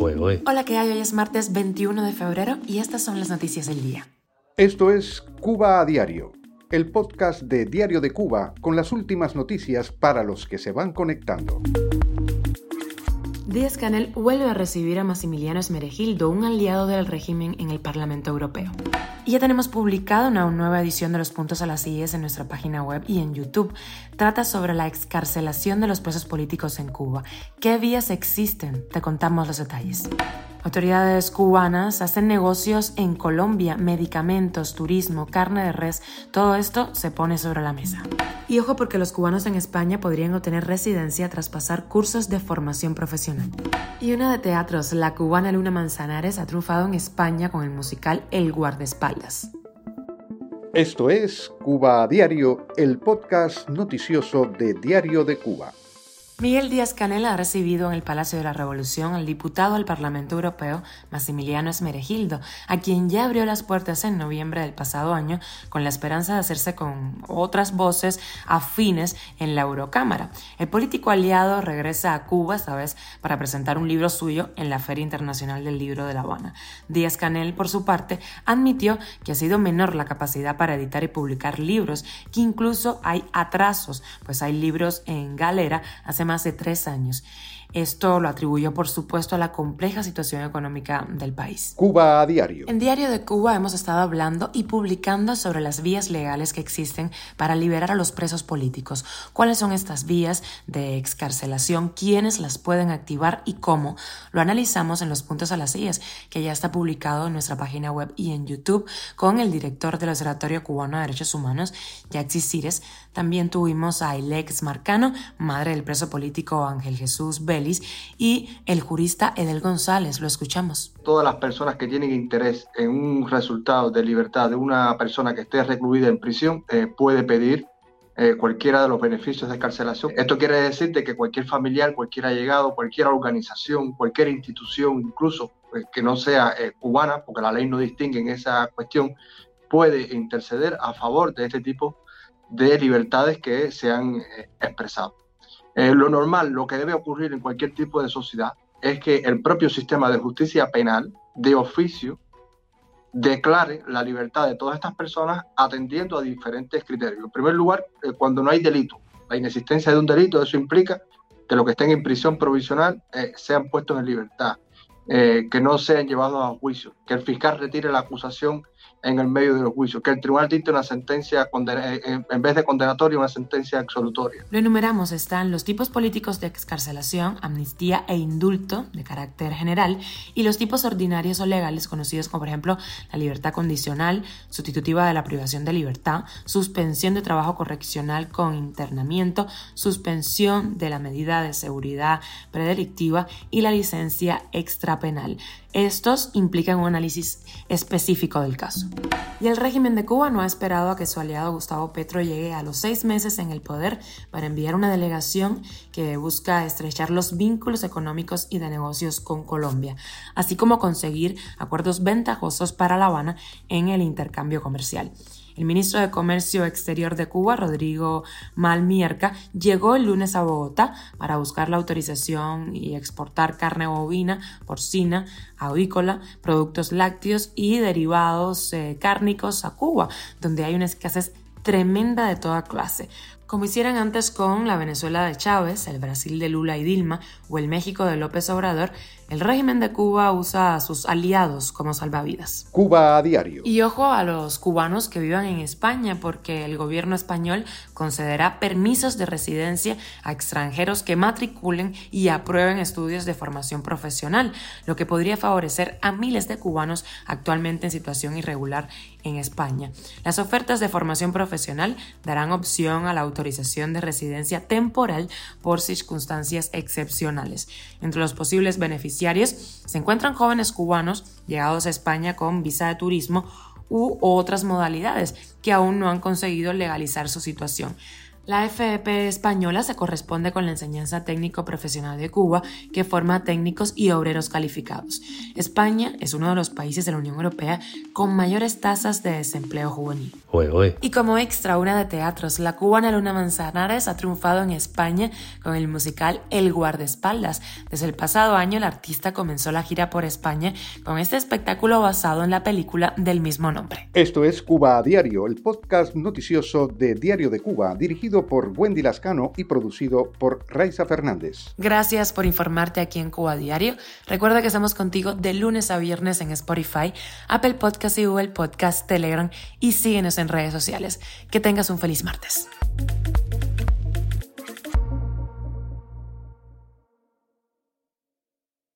Hola, ¿qué hay? Hoy es martes 21 de febrero y estas son las noticias del día. Esto es Cuba a Diario, el podcast de Diario de Cuba con las últimas noticias para los que se van conectando. Díaz Canel vuelve a recibir a Massimiliano Esmeregildo, un aliado del régimen en el Parlamento Europeo. Y ya tenemos publicada una nueva edición de Los Puntos a las IES en nuestra página web y en YouTube. Trata sobre la excarcelación de los presos políticos en Cuba. ¿Qué vías existen? Te contamos los detalles. Autoridades cubanas hacen negocios en Colombia, medicamentos, turismo, carne de res, todo esto se pone sobre la mesa. Y ojo porque los cubanos en España podrían obtener residencia tras pasar cursos de formación profesional. Y una de teatros, la cubana Luna Manzanares ha triunfado en España con el musical El guardaespaldas. Esto es Cuba a Diario, el podcast noticioso de Diario de Cuba. Miguel Díaz Canel ha recibido en el Palacio de la Revolución al diputado al Parlamento Europeo, Massimiliano Esmeregildo, a quien ya abrió las puertas en noviembre del pasado año con la esperanza de hacerse con otras voces afines en la Eurocámara. El político aliado regresa a Cuba, esta vez para presentar un libro suyo en la Feria Internacional del Libro de La Habana. Díaz Canel, por su parte, admitió que ha sido menor la capacidad para editar y publicar libros, que incluso hay atrasos, pues hay libros en galera hace más de tres años. Esto lo atribuyó, por supuesto, a la compleja situación económica del país. Cuba a diario. En Diario de Cuba hemos estado hablando y publicando sobre las vías legales que existen para liberar a los presos políticos. ¿Cuáles son estas vías de excarcelación? ¿Quiénes las pueden activar y cómo? Lo analizamos en los puntos a las sillas, que ya está publicado en nuestra página web y en YouTube con el director del Observatorio Cubano de Derechos Humanos, Yaxi Cires. También tuvimos a Ilex Marcano, madre del preso político Ángel Jesús B y el jurista Edel González. Lo escuchamos. Todas las personas que tienen interés en un resultado de libertad de una persona que esté recluida en prisión eh, puede pedir eh, cualquiera de los beneficios de escarcelación. Esto quiere decir que cualquier familiar, cualquier allegado, cualquier organización, cualquier institución, incluso pues, que no sea eh, cubana, porque la ley no distingue en esa cuestión, puede interceder a favor de este tipo de libertades que se han expresado. Eh, lo normal, lo que debe ocurrir en cualquier tipo de sociedad, es que el propio sistema de justicia penal, de oficio, declare la libertad de todas estas personas atendiendo a diferentes criterios. En primer lugar, eh, cuando no hay delito, la inexistencia de un delito, eso implica que los que estén en prisión provisional eh, sean puestos en libertad, que no sean llevados a juicio, que el fiscal retire la acusación en el medio de los juicios, que el tribunal dicte una sentencia, eh, eh, en vez de condenatoria, una sentencia absolutoria. Lo enumeramos, están los tipos políticos de excarcelación, amnistía e indulto de carácter general, y los tipos ordinarios o legales conocidos como, por ejemplo, la libertad condicional, sustitutiva de la privación de libertad, suspensión de trabajo correccional con internamiento, suspensión de la medida de seguridad predelictiva y la licencia extrapenal. Estos implican un análisis específico del caso. Y el régimen de Cuba no ha esperado a que su aliado Gustavo Petro llegue a los seis meses en el poder para enviar una delegación que busca estrechar los vínculos económicos y de negocios con Colombia, así como conseguir acuerdos ventajosos para La Habana en el intercambio comercial. El ministro de Comercio Exterior de Cuba, Rodrigo Malmierca, llegó el lunes a Bogotá para buscar la autorización y exportar carne bovina, porcina, avícola, productos lácteos y derivados eh, cárnicos a Cuba, donde hay una escasez tremenda de toda clase, como hicieran antes con la Venezuela de Chávez, el Brasil de Lula y Dilma o el México de López Obrador, el régimen de Cuba usa a sus aliados como salvavidas. Cuba a diario. Y ojo a los cubanos que vivan en España, porque el gobierno español concederá permisos de residencia a extranjeros que matriculen y aprueben estudios de formación profesional, lo que podría favorecer a miles de cubanos actualmente en situación irregular en España. Las ofertas de formación profesional darán opción a la autorización de residencia temporal por circunstancias excepcionales. Entre los posibles beneficios se encuentran jóvenes cubanos llegados a España con visa de turismo u otras modalidades que aún no han conseguido legalizar su situación. La FEP española se corresponde con la enseñanza técnico profesional de Cuba, que forma técnicos y obreros calificados. España es uno de los países de la Unión Europea con mayores tasas de desempleo juvenil. Juego, ¿eh? Y como extra, una de teatros, la cubana Luna Manzanares ha triunfado en España con el musical El guardaespaldas. Desde el pasado año, el artista comenzó la gira por España con este espectáculo basado en la película del mismo nombre. Esto es Cuba a Diario, el podcast noticioso de Diario de Cuba, dirigido por Wendy Lascano y producido por Raiza Fernández. Gracias por informarte aquí en Cuba Diario. Recuerda que estamos contigo de lunes a viernes en Spotify, Apple Podcast y Google Podcast, Telegram y síguenos redes sociales. Que tengas un feliz martes.